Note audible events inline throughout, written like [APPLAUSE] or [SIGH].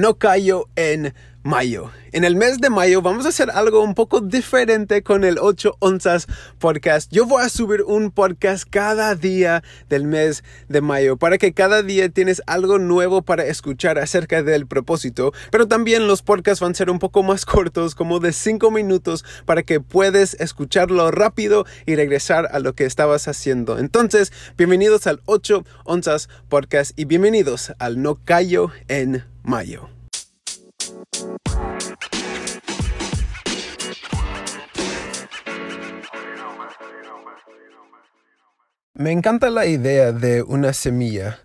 no callo en mayo. En el mes de mayo vamos a hacer algo un poco diferente con el 8 onzas podcast. Yo voy a subir un podcast cada día del mes de mayo para que cada día tienes algo nuevo para escuchar acerca del propósito. Pero también los podcasts van a ser un poco más cortos, como de 5 minutos, para que puedes escucharlo rápido y regresar a lo que estabas haciendo. Entonces, bienvenidos al 8 onzas podcast y bienvenidos al No Callo en Mayo. Me encanta la idea de una semilla,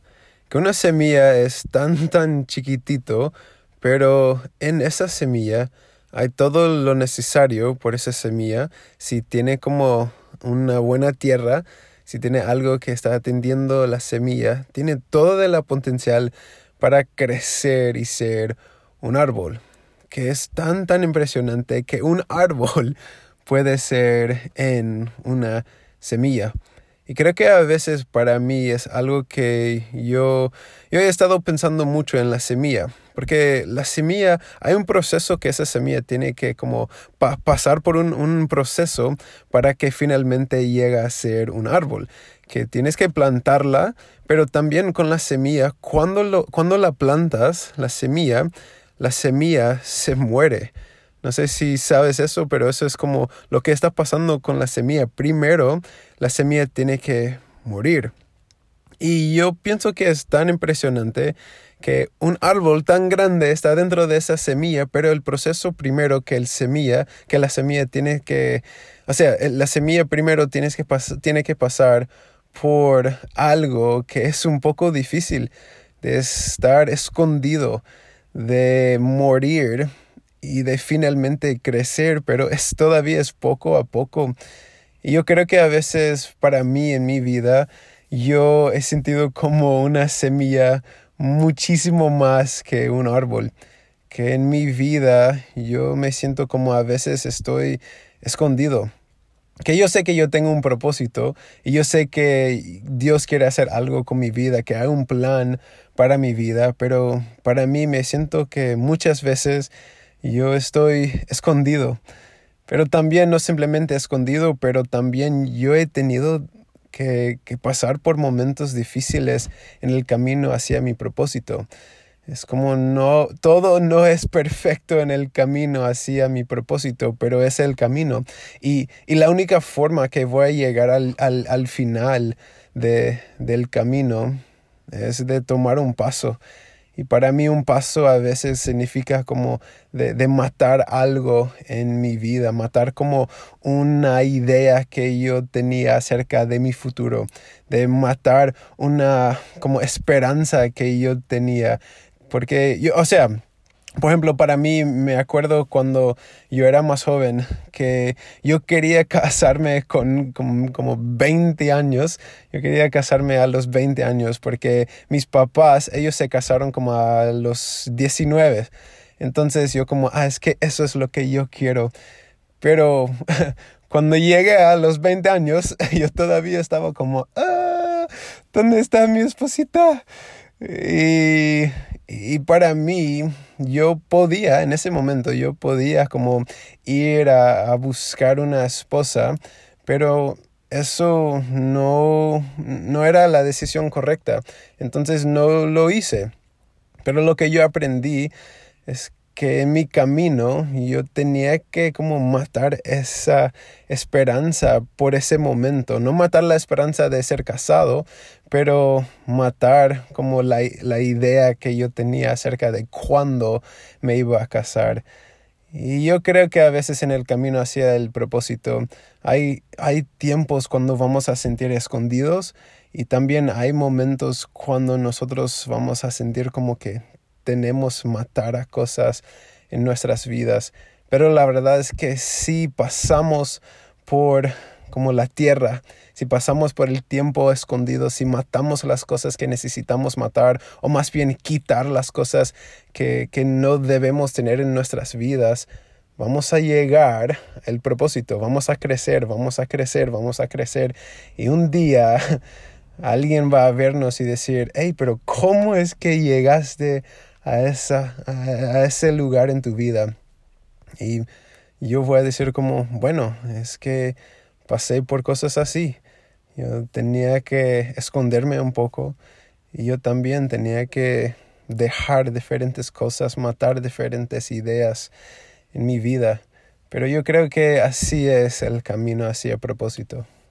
que una semilla es tan tan chiquitito, pero en esa semilla hay todo lo necesario por esa semilla. Si tiene como una buena tierra, si tiene algo que está atendiendo la semilla, tiene todo el potencial para crecer y ser un árbol, que es tan tan impresionante que un árbol [LAUGHS] puede ser en una semilla. Y creo que a veces para mí es algo que yo, yo he estado pensando mucho en la semilla, porque la semilla, hay un proceso que esa semilla tiene que como pasar por un, un, proceso para que finalmente llegue a ser un árbol, que tienes que plantarla, pero también con la semilla, cuando, lo, cuando la plantas, la semilla, la semilla se muere. No sé si sabes eso, pero eso es como lo que está pasando con la semilla. Primero, la semilla tiene que morir. Y yo pienso que es tan impresionante que un árbol tan grande está dentro de esa semilla, pero el proceso primero que el semilla, que la semilla tiene que, o sea, la semilla primero tienes que tiene que pasar por algo que es un poco difícil de estar escondido, de morir y de finalmente crecer, pero es todavía es poco a poco. Y yo creo que a veces para mí en mi vida yo he sentido como una semilla muchísimo más que un árbol. Que en mi vida yo me siento como a veces estoy escondido. Que yo sé que yo tengo un propósito y yo sé que Dios quiere hacer algo con mi vida, que hay un plan para mi vida, pero para mí me siento que muchas veces yo estoy escondido. Pero también no simplemente escondido, pero también yo he tenido que, pasar por momentos difíciles en el camino hacia mi propósito. Es como no, todo no es perfecto en el camino hacia mi propósito, pero es el camino. Y, y la única forma que voy a llegar al, al, al final de, del camino es de tomar un paso y para mí un paso a veces significa como de, matar algo en mi vida, matar como una idea que yo tenía acerca de mi futuro, de matar una como esperanza que yo tenía. Porque yo, o sea, por ejemplo, para mí me acuerdo cuando yo era más joven que yo quería casarme con, como 20 años. Yo quería casarme a los 20 años porque mis papás, ellos se casaron como a los 19. Entonces yo como, ah, es que eso es lo que yo quiero. Pero [LAUGHS] cuando llegué a los 20 años, [LAUGHS] yo todavía estaba como, ah, ¿dónde está mi esposita? Y, y para mí, yo podía, en ese momento, yo podía como ir a, buscar una esposa, pero eso no, no era la decisión correcta. Entonces no lo hice. Pero lo que yo aprendí es que en mi camino yo tenía que como matar esa esperanza por ese momento, no matar la esperanza de ser casado, pero matar como la, la idea que yo tenía acerca de cuándo me iba a casar. Y yo creo que a veces en el camino hacia el propósito hay, hay tiempos cuando vamos a sentir escondidos y también hay momentos cuando nosotros vamos a sentir como que tenemos matar a cosas en nuestras vidas. Pero la verdad es que si pasamos por como la tierra, si pasamos por el tiempo escondido, si matamos las cosas que necesitamos matar, o más bien quitar las cosas que, que no debemos tener en nuestras vidas, vamos a llegar al propósito, vamos a crecer, vamos a crecer, vamos a crecer. Y un día [LAUGHS] alguien va a vernos y decir, hey, pero ¿cómo es que llegaste a, esa, a, ese lugar en tu vida. Y yo voy a decir como, bueno, es que pasé por cosas así. Yo tenía que esconderme un poco y yo también tenía que dejar diferentes cosas, matar diferentes ideas en mi vida. Pero yo creo que así es el camino hacia propósito.